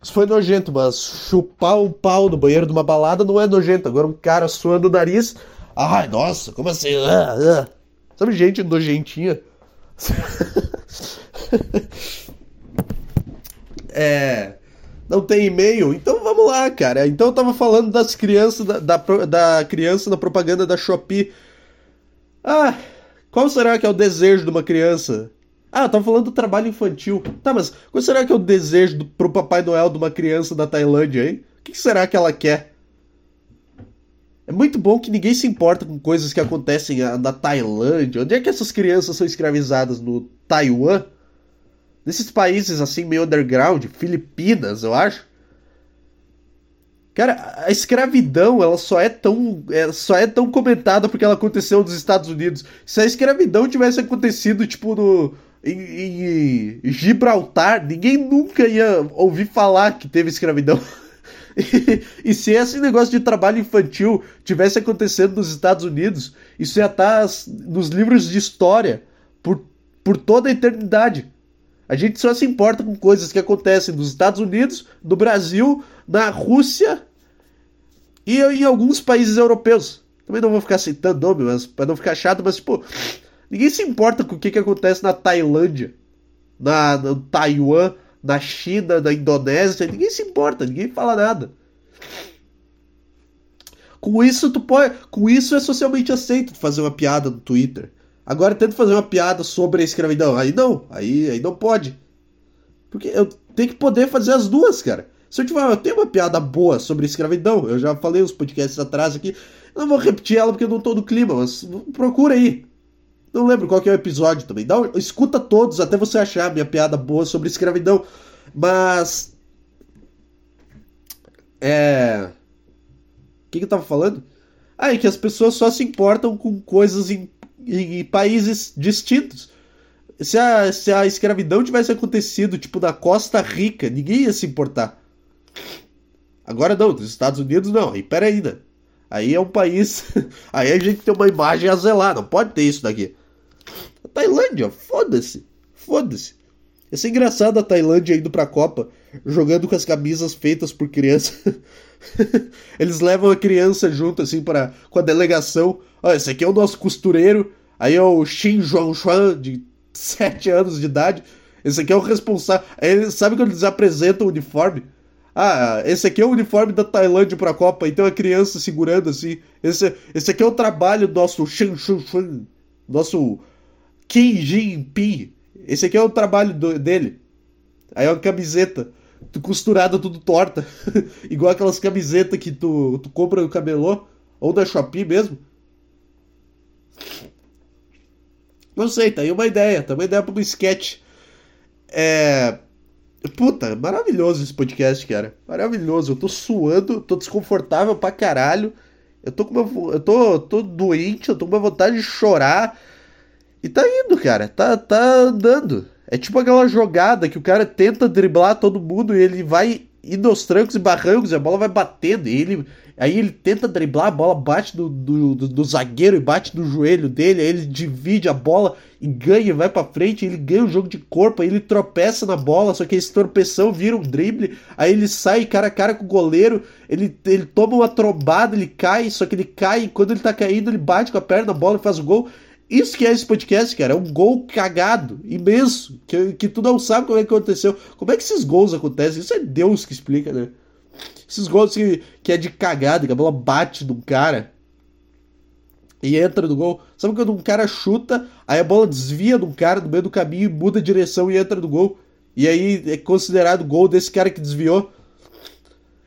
Isso foi nojento, mas chupar um pau no banheiro de uma balada não é nojento. Agora um cara suando o nariz. Ai, nossa, como assim? Ah, ah. Sabe gente nojentinha? é. Não tem e-mail? Então vamos lá, cara. Então eu tava falando das crianças, da, da, da criança na propaganda da Shopee. Ah, qual será que é o desejo de uma criança? Ah, tava falando do trabalho infantil. Tá, mas qual será que é o desejo do, pro Papai Noel de uma criança da Tailândia, hein? O que será que ela quer? É muito bom que ninguém se importa com coisas que acontecem na Tailândia. Onde é que essas crianças são escravizadas? No Taiwan? Nesses países assim meio underground, Filipinas, eu acho. Cara, a escravidão, ela só é tão, é, só é tão comentada porque ela aconteceu nos Estados Unidos. Se a escravidão tivesse acontecido, tipo, no, em, em Gibraltar, ninguém nunca ia ouvir falar que teve escravidão. E, e, se esse negócio de trabalho infantil tivesse acontecendo nos Estados Unidos, isso ia estar nos livros de história por, por toda a eternidade. A gente só se importa com coisas que acontecem nos Estados Unidos, no Brasil, na Rússia e em alguns países europeus. Também não vou ficar citando nome, mas para não ficar chato, mas tipo, ninguém se importa com o que, que acontece na Tailândia, na, no Taiwan, na China, na Indonésia, ninguém se importa, ninguém fala nada. Com isso, tu pode, com isso é socialmente aceito fazer uma piada no Twitter. Agora tento fazer uma piada sobre a escravidão. Aí não, aí, aí não pode. Porque eu tenho que poder fazer as duas, cara. Se eu tiver, eu tenho uma piada boa sobre escravidão, eu já falei uns podcasts atrás aqui. Eu não vou repetir ela porque eu não tô no clima, mas procura aí. Não lembro qual é o episódio também. Dá, escuta todos até você achar a minha piada boa sobre escravidão. Mas. É. O que, que eu tava falando? Ah, é que as pessoas só se importam com coisas em em, países distintos. Se a, se a escravidão tivesse acontecido, tipo, na Costa Rica, ninguém ia se importar. Agora não, nos Estados Unidos não. E pera ainda. Aí é um país. Aí a gente tem uma imagem a zelar. Não pode ter isso daqui. A Tailândia, foda-se. Foda-se. Ia ser engraçado a Tailândia indo pra Copa, jogando com as camisas feitas por criança. Eles levam a criança junto, assim, para com a delegação. Olha, esse aqui é o nosso costureiro. Aí é o Xin Zhuangshuan, de 7 anos de idade. Esse aqui é o responsável. Aí, sabe quando eles apresentam o uniforme? Ah, esse aqui é o uniforme da Tailândia pra Copa. Então a criança segurando assim. Esse, esse aqui é o trabalho do nosso Xin Zhuangshuan, nosso Kim Jinping. Esse aqui é o trabalho do, dele. Aí é uma camiseta costurada tudo torta. Igual aquelas camisetas que tu, tu compra no cabelô. Ou da Shopee mesmo. Não sei, tá aí uma ideia. Tá uma ideia pra um sketch. É. Puta, maravilhoso esse podcast, cara. Maravilhoso. Eu tô suando, tô desconfortável pra caralho. Eu tô com uma, eu tô, tô doente, eu tô com uma vontade de chorar. E tá indo, cara. Tá, tá andando. É tipo aquela jogada que o cara tenta driblar todo mundo e ele vai indo aos trancos e barrancos e a bola vai batendo. E ele, aí ele tenta driblar, a bola bate do, do, do, do zagueiro e bate no joelho dele. Aí ele divide a bola e ganha, vai para frente. Ele ganha o jogo de corpo. Aí ele tropeça na bola, só que esse tropeção vira um drible. Aí ele sai cara a cara com o goleiro. Ele, ele toma uma trombada, ele cai, só que ele cai. E quando ele tá caindo, ele bate com a perna na bola e faz o gol. Isso que é esse podcast, cara. É um gol cagado, imenso. Que, que tu não sabe como é que aconteceu. Como é que esses gols acontecem? Isso é Deus que explica, né? Esses gols que, que é de cagada, que a bola bate num cara e entra no gol. Sabe quando um cara chuta, aí a bola desvia de um cara no meio do caminho, muda a direção e entra no gol. E aí é considerado gol desse cara que desviou.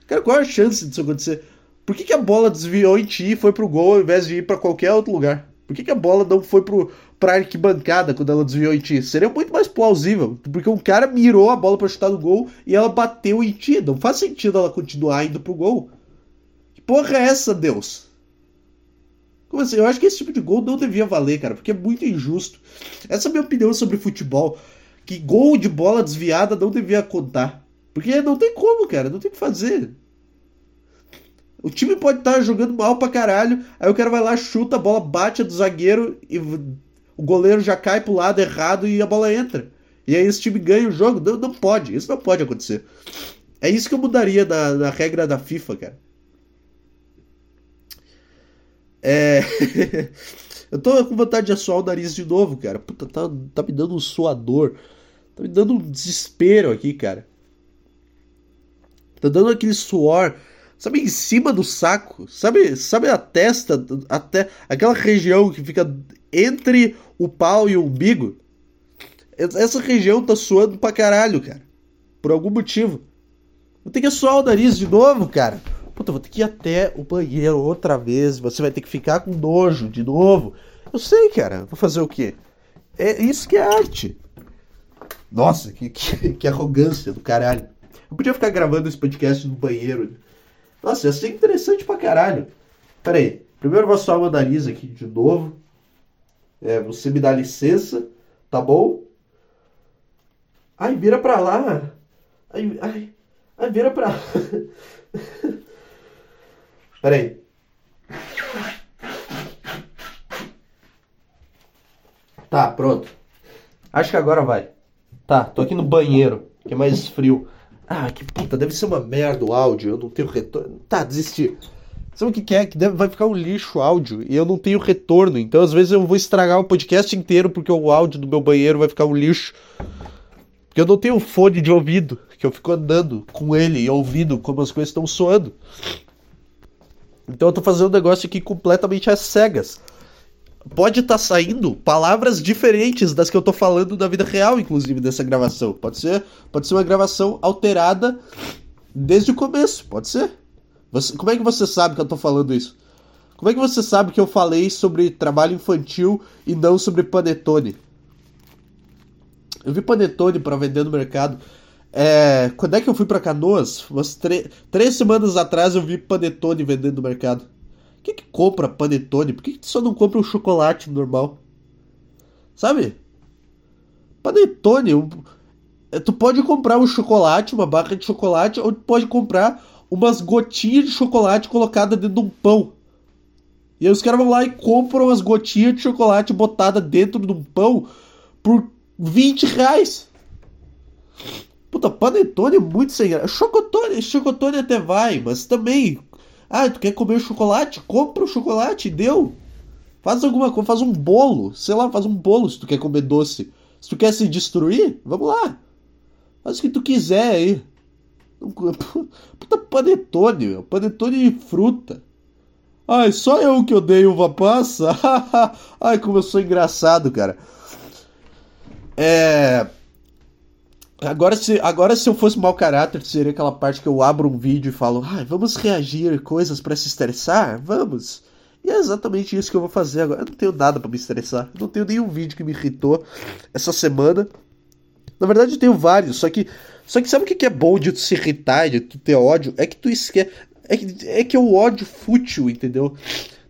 Cara, qual é a chance disso acontecer? Por que, que a bola desviou em ti e foi pro gol ao invés de ir para qualquer outro lugar? Por que, que a bola não foi pro, pra arquibancada quando ela desviou em ti? Seria muito mais plausível. Porque um cara mirou a bola para chutar no gol e ela bateu em ti. Não faz sentido ela continuar indo pro gol. Que porra é essa, Deus? Como assim? Eu acho que esse tipo de gol não devia valer, cara, porque é muito injusto. Essa é a minha opinião sobre futebol. Que gol de bola desviada não devia contar. Porque não tem como, cara, não tem o que fazer. O time pode estar jogando mal pra caralho, aí o cara vai lá, chuta, a bola bate do zagueiro e o goleiro já cai pro lado errado e a bola entra. E aí esse time ganha o jogo. Não, não pode, isso não pode acontecer. É isso que eu mudaria na, na regra da FIFA, cara. É. eu tô com vontade de assoar o nariz de novo, cara. Puta, tá, tá me dando um suador. Tá me dando um desespero aqui, cara. Tá dando aquele suor sabe, em cima do saco, sabe, sabe a testa, até aquela região que fica entre o pau e o umbigo. Essa região tá suando pra caralho, cara. Por algum motivo. Vou ter que suar o nariz de novo, cara. Puta, vou ter que ir até o banheiro outra vez. Você vai ter que ficar com nojo de novo. Eu sei, cara. Vou fazer o quê? É isso que é arte. Nossa, que, que, que arrogância do caralho. Eu podia ficar gravando esse podcast no banheiro Nossa, ia ser interessante pra caralho. Pera aí. Primeiro eu vou meu nariz aqui de novo. É, você me dá licença, tá bom? Ai, vira pra lá. Ai, ai, ai vira pra lá. Pera aí. Tá, pronto. Acho que agora vai. Tá, tô aqui no banheiro, que é mais frio. Ah, que puta, deve ser uma merda o áudio, eu não tenho retorno. Tá, desisti. Sabe o que, que é? Que deve, vai ficar um lixo o áudio e eu não tenho retorno. Então às vezes eu vou estragar o podcast inteiro porque o áudio do meu banheiro vai ficar um lixo. Porque eu não tenho fone de ouvido, que eu fico andando com ele e ouvindo como as coisas estão soando. Então eu tô fazendo um negócio aqui completamente às cegas. Pode estar tá saindo palavras diferentes das que eu tô falando na vida real, inclusive, dessa gravação. Pode ser, pode ser uma gravação alterada desde o começo, pode ser. Você, como é que você sabe que eu tô falando isso? Como é que você sabe que eu falei sobre trabalho infantil e não sobre panetone? Eu vi panetone para vender no mercado. É, quando é que eu fui para Canoas? Umas três semanas atrás eu vi panetone vendendo no mercado. Quem que compra panetone? Por que, que só não compra um chocolate normal? Sabe? Panetone, um, é, tu pode comprar um chocolate, uma barra de chocolate, ou tu pode comprar umas gotinhas de chocolate colocadas dentro de um pão. E aí os caras vão lá e compram as gotinhas de chocolate botadas dentro de um pão por 20 reais. Puta, panetone é muito sem graça. Chocotone, chocotone até vai, mas também ah, tu quer comer chocolate? Compra o chocolate, deu. Faz alguma coisa, faz um bolo, sei lá, faz um bolo se tu quer comer doce. Se tu quer se destruir, vamos lá. Faz o que tu quiser aí. Puta panetone, meu. Panetone de fruta. Ai, só eu que odeio uva passa? Ai, como eu sou engraçado, cara. É. Agora se, agora, se eu fosse mau caráter, seria aquela parte que eu abro um vídeo e falo: ah, vamos reagir coisas para se estressar? Vamos! E é exatamente isso que eu vou fazer agora. Eu não tenho nada para me estressar. Eu não tenho nenhum vídeo que me irritou essa semana. Na verdade, eu tenho vários, só que. Só que sabe o que é bom de tu se irritar, de tu ter ódio? É que tu esquece. É que, é que é o ódio fútil, entendeu?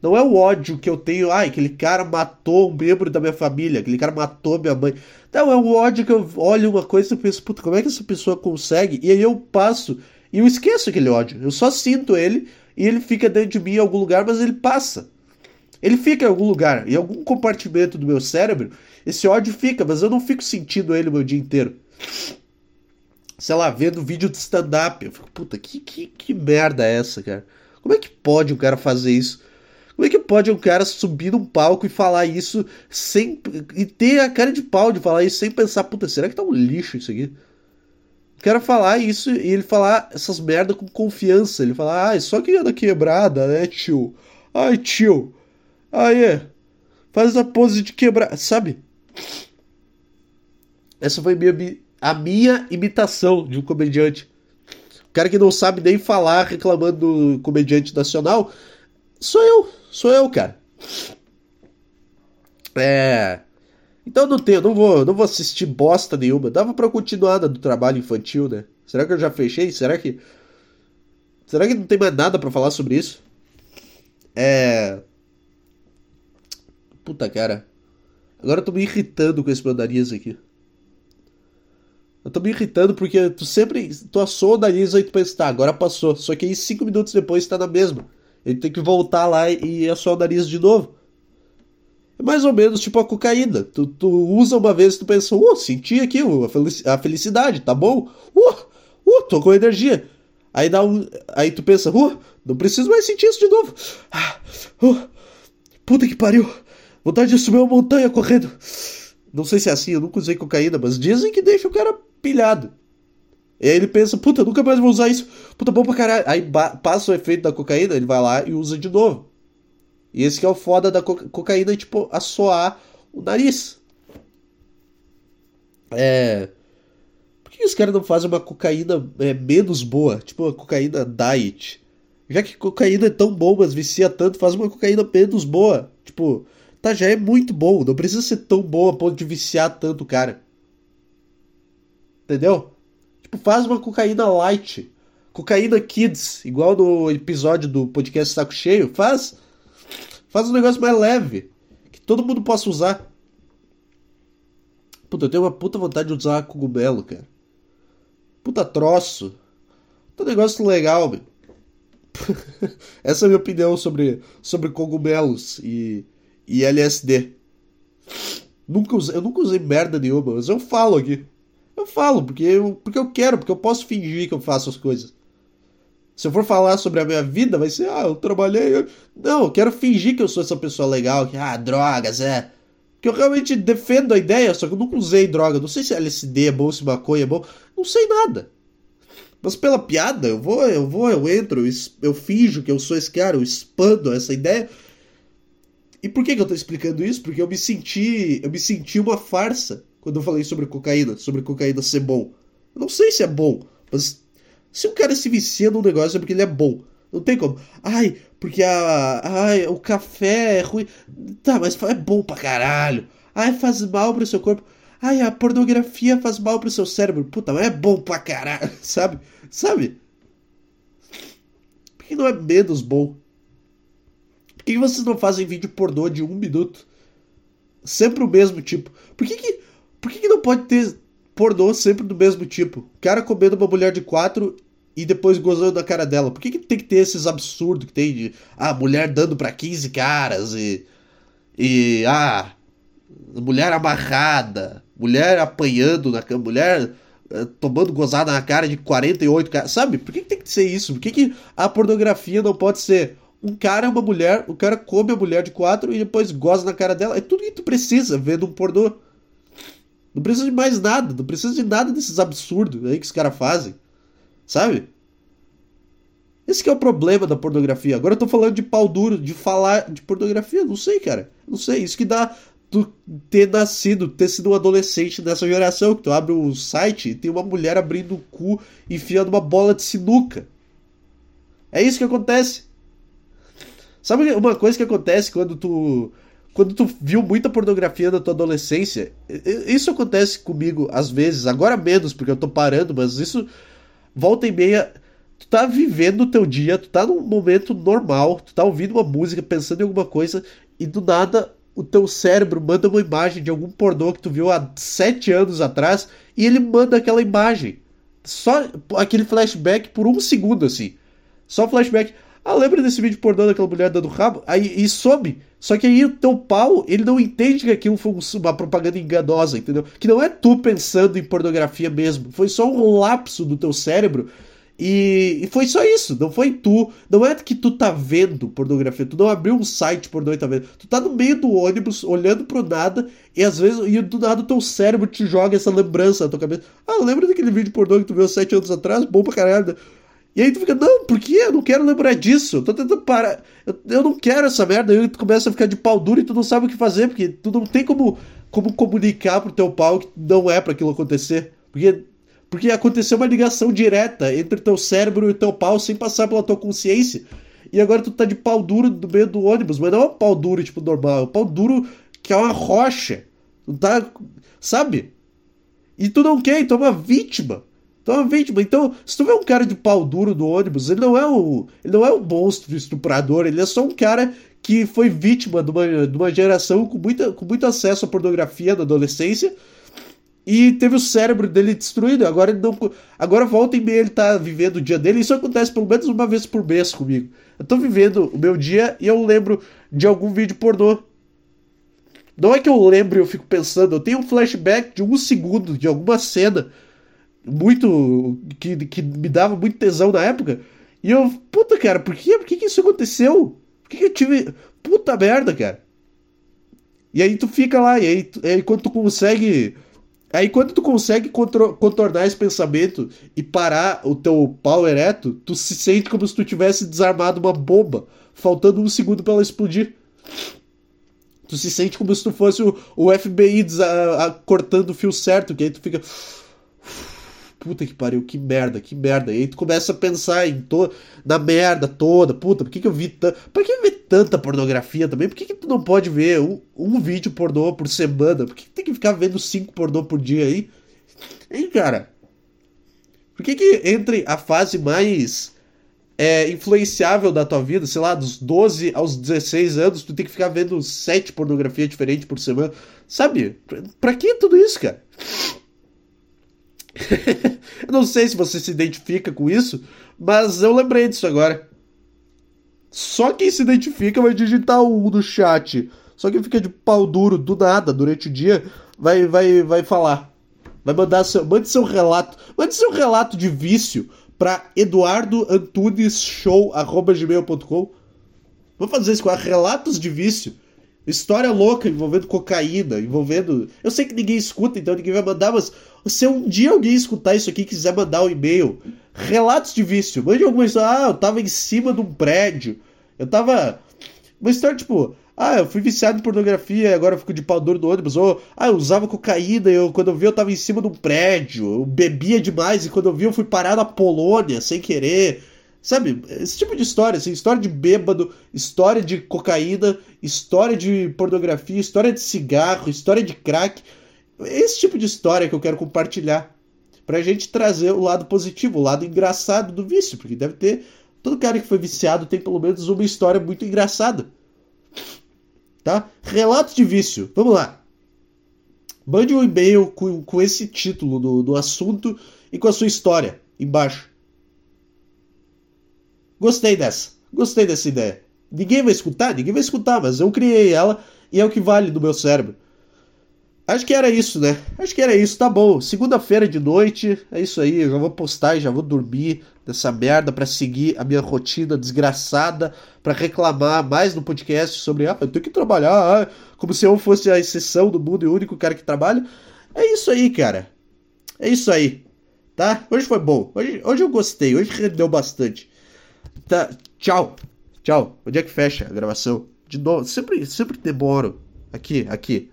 Não é o ódio que eu tenho, ai, aquele cara matou um membro da minha família, aquele cara matou minha mãe. Não, é o ódio que eu olho uma coisa e penso, puta, como é que essa pessoa consegue? E aí eu passo e eu esqueço aquele ódio. Eu só sinto ele e ele fica dentro de mim em algum lugar, mas ele passa. Ele fica em algum lugar, em algum compartimento do meu cérebro, esse ódio fica, mas eu não fico sentindo ele o meu dia inteiro. Sei lá, vendo vídeo de stand-up. Eu fico, puta, que, que, que merda é essa, cara? Como é que pode um cara fazer isso? Como é que pode um cara subir num palco e falar isso sem. e ter a cara de pau de falar isso sem pensar, puta, será que tá um lixo isso aqui? O cara falar isso e ele falar essas merda com confiança. Ele falar, ah, só que anda quebrada, né, tio? Ai, tio. Aí, é. Faz a pose de quebrar, sabe? Essa foi minha, a minha imitação de um comediante. O cara que não sabe nem falar reclamando do comediante nacional sou eu. Sou eu, cara. É. Então não tenho, não vou, não vou assistir bosta nenhuma. Dava para continuar do trabalho infantil, né? Será que eu já fechei? Será que Será que não tem mais nada para falar sobre isso? É Puta, cara. Agora eu tô me irritando com esse meu nariz aqui. Eu tô me irritando porque tu sempre. Tu assou o nariz e tu pensa, tá, agora passou. Só que aí cinco minutos depois tá na mesma. Ele tem que voltar lá e assoar o nariz de novo. É mais ou menos tipo a cocaína. Tu, tu usa uma vez e tu pensa, uh, senti aqui a felicidade, tá bom? Uh, uh, tô com energia. Aí dá um. Aí tu pensa, uh, não preciso mais sentir isso de novo. Ah, uh, puta que pariu. Vontade de subir uma montanha correndo. Não sei se é assim, eu nunca usei cocaína, mas dizem que deixa o cara pilhado. E aí ele pensa, puta, nunca mais vou usar isso. Puta, bom pra caralho. Aí passa o efeito da cocaína, ele vai lá e usa de novo. E esse que é o foda da co cocaína, tipo, assoar o nariz. É. Por que os caras não fazem uma cocaína é, menos boa? Tipo, uma cocaína diet. Já que cocaína é tão bom, mas vicia tanto, faz uma cocaína menos boa. Tipo, tá, já é muito bom. Não precisa ser tão boa a ponto de viciar tanto cara. Entendeu? Tipo, faz uma cocaína light. Cocaína Kids, igual no episódio do podcast Saco Cheio, faz. Faz um negócio mais leve. Que todo mundo possa usar. Puta, eu tenho uma puta vontade de usar cogumelo, cara. Puta troço. Puta negócio legal, meu. Essa é a minha opinião sobre, sobre cogumelos e, e LSD. Nunca usei, eu nunca usei merda nenhuma, mas eu falo aqui. Eu falo, porque eu, porque eu quero, porque eu posso fingir que eu faço as coisas. Se eu for falar sobre a minha vida, vai ser, ah, eu trabalhei. Eu... Não, eu quero fingir que eu sou essa pessoa legal, que, ah, drogas, é. Que eu realmente defendo a ideia, só que eu nunca usei droga. Não sei se LSD é bom, se maconha é bom. Não sei nada. Mas pela piada, eu vou, eu vou, eu entro, eu, eu finjo que eu sou esse cara, eu expando essa ideia. E por que, que eu tô explicando isso? Porque eu me senti. Eu me senti uma farsa quando eu falei sobre cocaína, sobre cocaína ser bom. Eu não sei se é bom, mas se um cara se vicia num negócio é porque ele é bom. Não tem como. Ai, porque a. Ai, o café é ruim. Tá, mas é bom pra caralho. Ai, faz mal pro seu corpo. Ai, a pornografia faz mal pro seu cérebro. Puta, mas é bom pra caralho, sabe? Sabe? Por que não é menos bom? Por que vocês não fazem vídeo pornô de um minuto? Sempre o mesmo tipo. Por que, que, por que, que não pode ter pornô sempre do mesmo tipo? O cara comendo uma mulher de quatro e depois gozando da cara dela. Por que, que tem que ter esses absurdos que tem de. Ah, mulher dando pra 15 caras e. E. Ah. Mulher amarrada mulher apanhando na cama, mulher uh, tomando gozada na cara de 48 caras. Sabe? Por que, que, tem que ser isso? Por que, que a pornografia não pode ser um cara e uma mulher, o cara come a mulher de quatro e depois goza na cara dela? É tudo que tu precisa vendo um pornô. Não precisa de mais nada, não precisa de nada desses absurdos aí que os caras fazem. Sabe? Esse é o problema da pornografia. Agora eu tô falando de pau duro, de falar de pornografia. Não sei, cara. Não sei. Isso que dá tu ter nascido, ter sido um adolescente nessa geração, que tu abre o site e tem uma mulher abrindo o cu enfiando uma bola de sinuca. É isso que acontece. Sabe uma coisa que acontece quando tu quando tu viu muita pornografia na tua adolescência? Isso acontece comigo às vezes, agora menos porque eu tô parando, mas isso volta e meia tu tá vivendo o teu dia, tu tá num momento normal, tu tá ouvindo uma música, pensando em alguma coisa e do nada o teu cérebro manda uma imagem de algum pornô que tu viu há sete anos atrás e ele manda aquela imagem. Só aquele flashback por um segundo, assim. Só flashback. Ah, lembra desse vídeo pornô daquela mulher dando rabo? Aí e some. Só que aí o teu pau, ele não entende que aquilo foi uma propaganda enganosa, entendeu? Que não é tu pensando em pornografia mesmo. Foi só um lapso do teu cérebro e, e, foi só isso, não foi tu. Não é que tu tá vendo pornografia, tu não abriu um site pornô e tá vendo. Tu tá no meio do ônibus, olhando pro nada, e às vezes, e do nada o teu cérebro te joga essa lembrança na tua cabeça. Ah, lembra daquele vídeo pornô que tu viu sete anos atrás? Bom pra caralho. E aí tu fica, não, por quê? Eu não quero lembrar disso. Eu tô tentando parar. Eu, eu não quero essa merda. Aí tu começa a ficar de pau duro e tu não sabe o que fazer, porque tu não tem como, como comunicar pro teu pau que não é para aquilo acontecer. Porque porque aconteceu uma ligação direta entre teu cérebro e teu pau sem passar pela tua consciência. E agora tu tá de pau duro no meio do ônibus, mas não é um pau duro tipo normal, é um pau duro que é uma rocha. Tu tá. Sabe? E tu não quer, tu é uma vítima. Tu é uma vítima. Então, se tu vê um cara de pau duro no ônibus, ele não é um. Ele não é um monstro estuprador, ele é só um cara que foi vítima de uma, de uma geração com, muita, com muito acesso à pornografia na adolescência e teve o cérebro dele destruído. Agora ele não. Agora volta e meia ele tá vivendo o dia dele. Isso acontece pelo menos uma vez por mês comigo. Eu tô vivendo o meu dia e eu lembro de algum vídeo pornô. Não é que eu lembro e eu fico pensando, eu tenho um flashback de um segundo de alguma cena muito. que, que me dava muito tesão na época. E eu, puta cara, por que, por que, que isso aconteceu? Por que, que eu tive. Puta merda, cara. E aí tu fica lá, e aí, aí quando tu consegue Aí quando tu consegue contornar esse pensamento e parar o teu pau ereto, tu se sente como se tu tivesse desarmado uma bomba, faltando um segundo para ela explodir. Tu se sente como se tu fosse o, o FBI a, a, cortando o fio certo, que aí tu fica puta que pariu, que merda, que merda. E aí tu começa a pensar em to na merda toda, puta, por que, que eu vi tanto. Por que ver tanta pornografia também? Por que, que tu não pode ver um, um vídeo pornô por semana? Por que, que tem que ficar vendo cinco pornô por dia aí? Hein, cara? Por que, que entre a fase mais é, influenciável da tua vida, sei lá, dos 12 aos 16 anos, tu tem que ficar vendo sete pornografia diferentes por semana? Sabe? Pra que tudo isso, cara? eu não sei se você se identifica com isso, mas eu lembrei disso agora. Só quem se identifica vai digitar o no chat. Só quem fica de pau duro do nada durante o dia vai vai vai falar. Vai mandar seu, mande seu relato, mande seu relato de vício para eduardoantunesshow@gmail.com. Vou fazer isso com relatos de vício. História louca envolvendo cocaína, envolvendo. Eu sei que ninguém escuta, então ninguém vai mandar, mas se um dia alguém escutar isso aqui e quiser mandar um e-mail, relatos de vício, mande alguma história. Ah, eu tava em cima de um prédio. Eu tava. Uma história tipo. Ah, eu fui viciado em pornografia agora eu fico de pau duro no ônibus. Ou, ah, eu usava cocaína eu, quando eu vi eu tava em cima de um prédio. Eu bebia demais e quando eu vi eu fui parar na Polônia sem querer. Sabe? Esse tipo de história, assim, história de bêbado, história de cocaína, história de pornografia, história de cigarro, história de crack. Esse tipo de história que eu quero compartilhar. Pra gente trazer o lado positivo, o lado engraçado do vício. Porque deve ter. Todo cara que foi viciado tem pelo menos uma história muito engraçada tá? Relato de vício. Vamos lá. Mande um e-mail com, com esse título do, do assunto e com a sua história embaixo. Gostei dessa. Gostei dessa ideia. Ninguém vai escutar? Ninguém vai escutar, mas eu criei ela e é o que vale do meu cérebro. Acho que era isso, né? Acho que era isso, tá bom. Segunda-feira de noite, é isso aí. Eu já vou postar e já vou dormir dessa merda para seguir a minha rotina desgraçada, para reclamar mais no podcast sobre, ah, eu tenho que trabalhar, ah, como se eu fosse a exceção do mundo e o único cara que trabalha. É isso aí, cara. É isso aí. Tá? Hoje foi bom. Hoje, hoje eu gostei. Hoje rendeu bastante. Tá. Tchau. Tchau. Onde é que fecha a gravação? De novo. Sempre, sempre demoro. Aqui, aqui.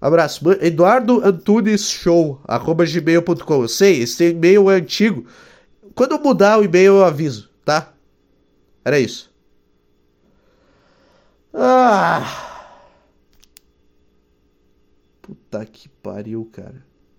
Abraço. Eduardo Antunes Show, arroba gmail.com. Eu sei, esse e-mail é antigo. Quando eu mudar o e-mail, eu aviso, tá? Era isso. Ah. Puta que pariu, cara.